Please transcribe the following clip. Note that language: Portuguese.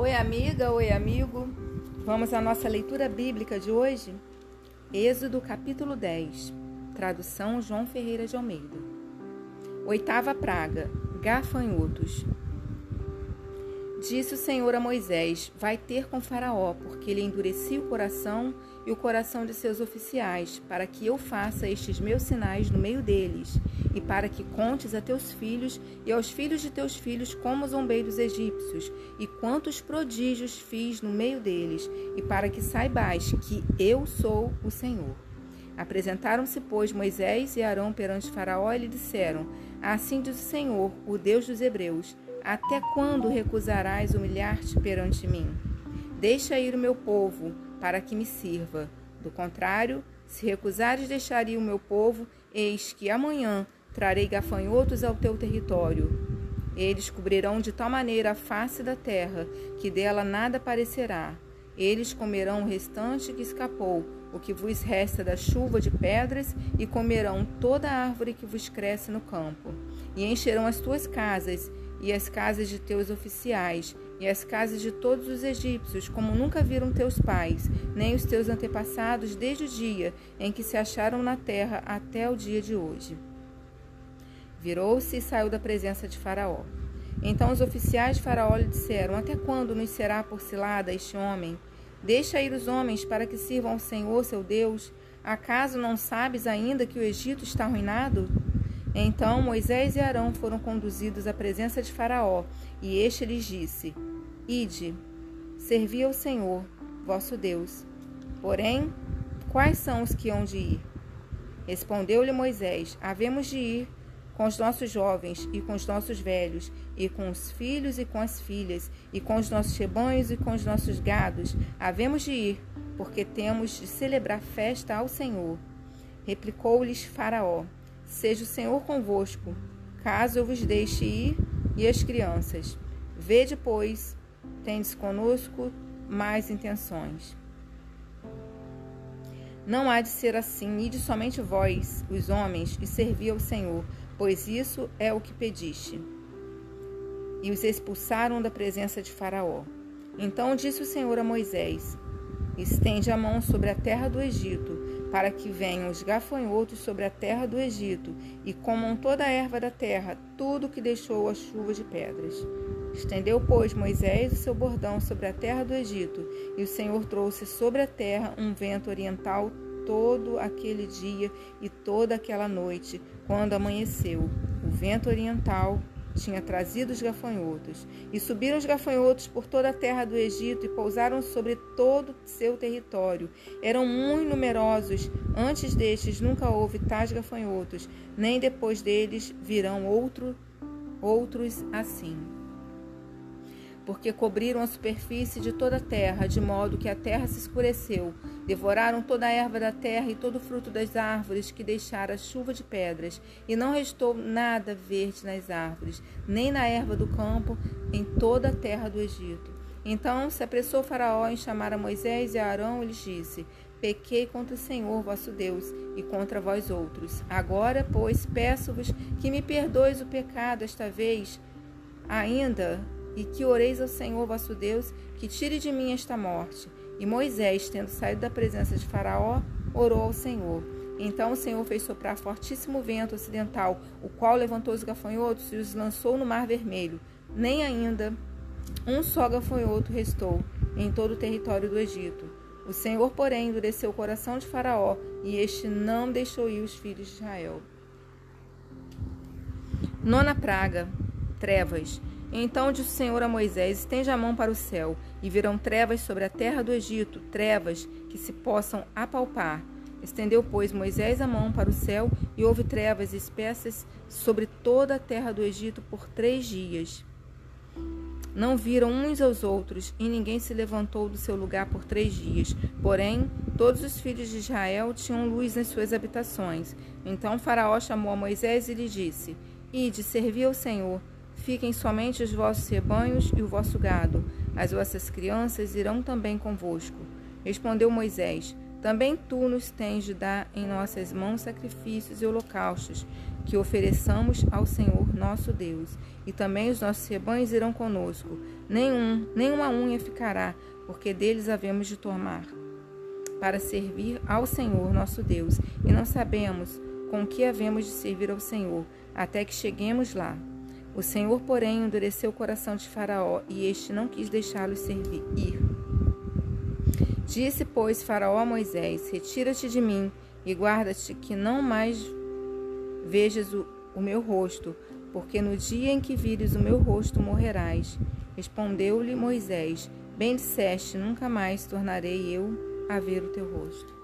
Oi, amiga, oi, amigo. Vamos à nossa leitura bíblica de hoje? Êxodo, capítulo 10. Tradução João Ferreira de Almeida. Oitava praga: gafanhotos. Disse o Senhor a Moisés: Vai ter com Faraó, porque ele endurecia o coração e o coração de seus oficiais, para que eu faça estes meus sinais no meio deles, e para que contes a teus filhos e aos filhos de teus filhos como zombei dos egípcios, e quantos prodígios fiz no meio deles, e para que saibais que eu sou o Senhor. Apresentaram-se, pois, Moisés e Arão perante Faraó e lhe disseram: Assim diz o Senhor, o Deus dos Hebreus até quando recusarás humilhar-te perante mim? Deixa ir o meu povo, para que me sirva. Do contrário, se recusares deixar ir o meu povo, eis que amanhã trarei gafanhotos ao teu território. Eles cobrirão de tal maneira a face da terra, que dela nada aparecerá. Eles comerão o restante que escapou, o que vos resta da chuva de pedras, e comerão toda a árvore que vos cresce no campo. E encherão as tuas casas, e as casas de teus oficiais, e as casas de todos os egípcios, como nunca viram teus pais, nem os teus antepassados, desde o dia em que se acharam na terra até o dia de hoje. Virou-se e saiu da presença de Faraó. Então os oficiais de Faraó lhe disseram: Até quando nos será por cilada este homem? Deixa ir os homens para que sirvam ao Senhor, seu Deus. Acaso não sabes ainda que o Egito está arruinado? Então Moisés e Arão foram conduzidos à presença de Faraó, e este lhes disse: Ide, servi ao Senhor, vosso Deus. Porém, quais são os que hão de ir? Respondeu-lhe Moisés: Havemos de ir com os nossos jovens e com os nossos velhos, e com os filhos e com as filhas, e com os nossos rebanhos e com os nossos gados. Havemos de ir, porque temos de celebrar festa ao Senhor. Replicou-lhes Faraó: Seja o Senhor convosco, caso eu vos deixe ir, e as crianças. Vede, pois, tendes conosco mais intenções. Não há de ser assim, ide somente vós, os homens, e servi ao Senhor, pois isso é o que pediste. E os expulsaram da presença de Faraó. Então disse o Senhor a Moisés: Estende a mão sobre a terra do Egito, para que venham os gafanhotos sobre a terra do Egito e comam toda a erva da terra, tudo que deixou a chuva de pedras. Estendeu, pois, Moisés o seu bordão sobre a terra do Egito, e o Senhor trouxe sobre a terra um vento oriental todo aquele dia e toda aquela noite, quando amanheceu. O vento oriental tinha trazido os gafanhotos. E subiram os gafanhotos por toda a terra do Egito e pousaram sobre todo seu território. Eram muito numerosos. Antes destes nunca houve tais gafanhotos, nem depois deles virão outro, outros assim porque cobriram a superfície de toda a terra, de modo que a terra se escureceu. Devoraram toda a erva da terra e todo o fruto das árvores que deixara a chuva de pedras, e não restou nada verde nas árvores, nem na erva do campo, em toda a terra do Egito. Então se apressou Faraó em chamar a Moisés e a Arão e lhes disse: Pequei contra o Senhor vosso Deus e contra vós outros. Agora, pois, peço-vos que me perdoes o pecado esta vez, ainda e que oreis ao Senhor vosso Deus que tire de mim esta morte. E Moisés, tendo saído da presença de Faraó, orou ao Senhor. Então o Senhor fez soprar fortíssimo vento ocidental, o qual levantou os gafanhotos e os lançou no mar vermelho. Nem ainda um só gafanhoto restou em todo o território do Egito. O Senhor, porém, endureceu o coração de Faraó, e este não deixou ir os filhos de Israel. Nona praga: trevas. Então disse o Senhor a Moisés: Estende a mão para o céu, e virão trevas sobre a terra do Egito, trevas que se possam apalpar. Estendeu, pois, Moisés a mão para o céu, e houve trevas espessas sobre toda a terra do Egito por três dias. Não viram uns aos outros, e ninguém se levantou do seu lugar por três dias. Porém, todos os filhos de Israel tinham luz nas suas habitações. Então Faraó chamou a Moisés e lhe disse: Ide, servi ao Senhor. Fiquem somente os vossos rebanhos e o vosso gado, as vossas crianças irão também convosco. Respondeu Moisés: Também tu nos tens de dar em nossas mãos sacrifícios e holocaustos, que ofereçamos ao Senhor nosso Deus. E também os nossos rebanhos irão conosco. Nenhum, nenhuma unha ficará, porque deles havemos de tomar, para servir ao Senhor nosso Deus. E não sabemos com que havemos de servir ao Senhor, até que cheguemos lá. O Senhor, porém, endureceu o coração de Faraó, e este não quis deixá-los servir. Ir. Disse, pois, Faraó a Moisés: Retira-te de mim e guarda-te que não mais vejas o, o meu rosto, porque no dia em que vires o meu rosto morrerás. Respondeu-lhe Moisés: Bem disseste, nunca mais tornarei eu a ver o teu rosto.